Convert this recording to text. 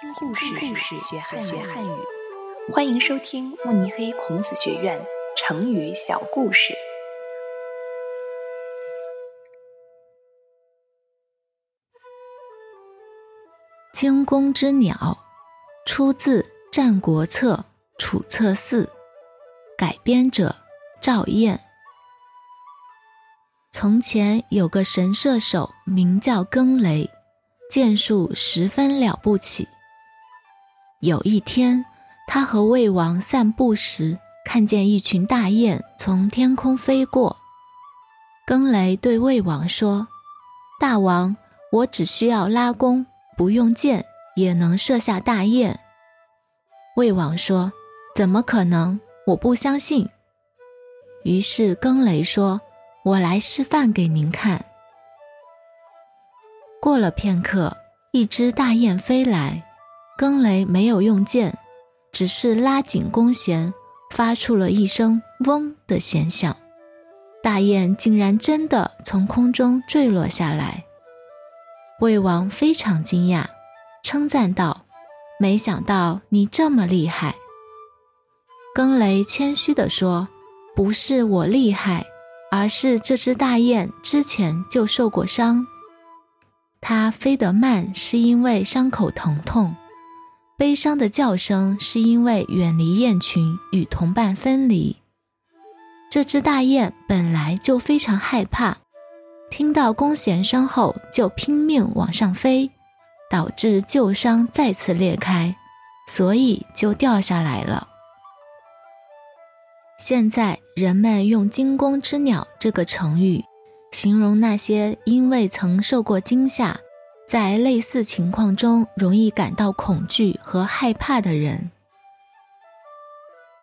听故事，故事学汉学汉语。欢迎收听慕尼黑孔子学院成语小故事。惊弓之鸟，出自《战国策·楚策四》，改编者赵燕。从前有个神射手，名叫更雷。剑术十分了不起。有一天，他和魏王散步时，看见一群大雁从天空飞过。更雷对魏王说：“大王，我只需要拉弓，不用箭，也能射下大雁。”魏王说：“怎么可能？我不相信。”于是更雷说：“我来示范给您看。”过了片刻，一只大雁飞来，更雷没有用箭，只是拉紧弓弦，发出了一声“嗡”的弦响，大雁竟然真的从空中坠落下来。魏王非常惊讶，称赞道：“没想到你这么厉害。”更雷谦虚地说：“不是我厉害，而是这只大雁之前就受过伤。”它飞得慢，是因为伤口疼痛；悲伤的叫声是因为远离雁群，与同伴分离。这只大雁本来就非常害怕，听到弓弦声后就拼命往上飞，导致旧伤再次裂开，所以就掉下来了。现在人们用“惊弓之鸟”这个成语。形容那些因为曾受过惊吓，在类似情况中容易感到恐惧和害怕的人。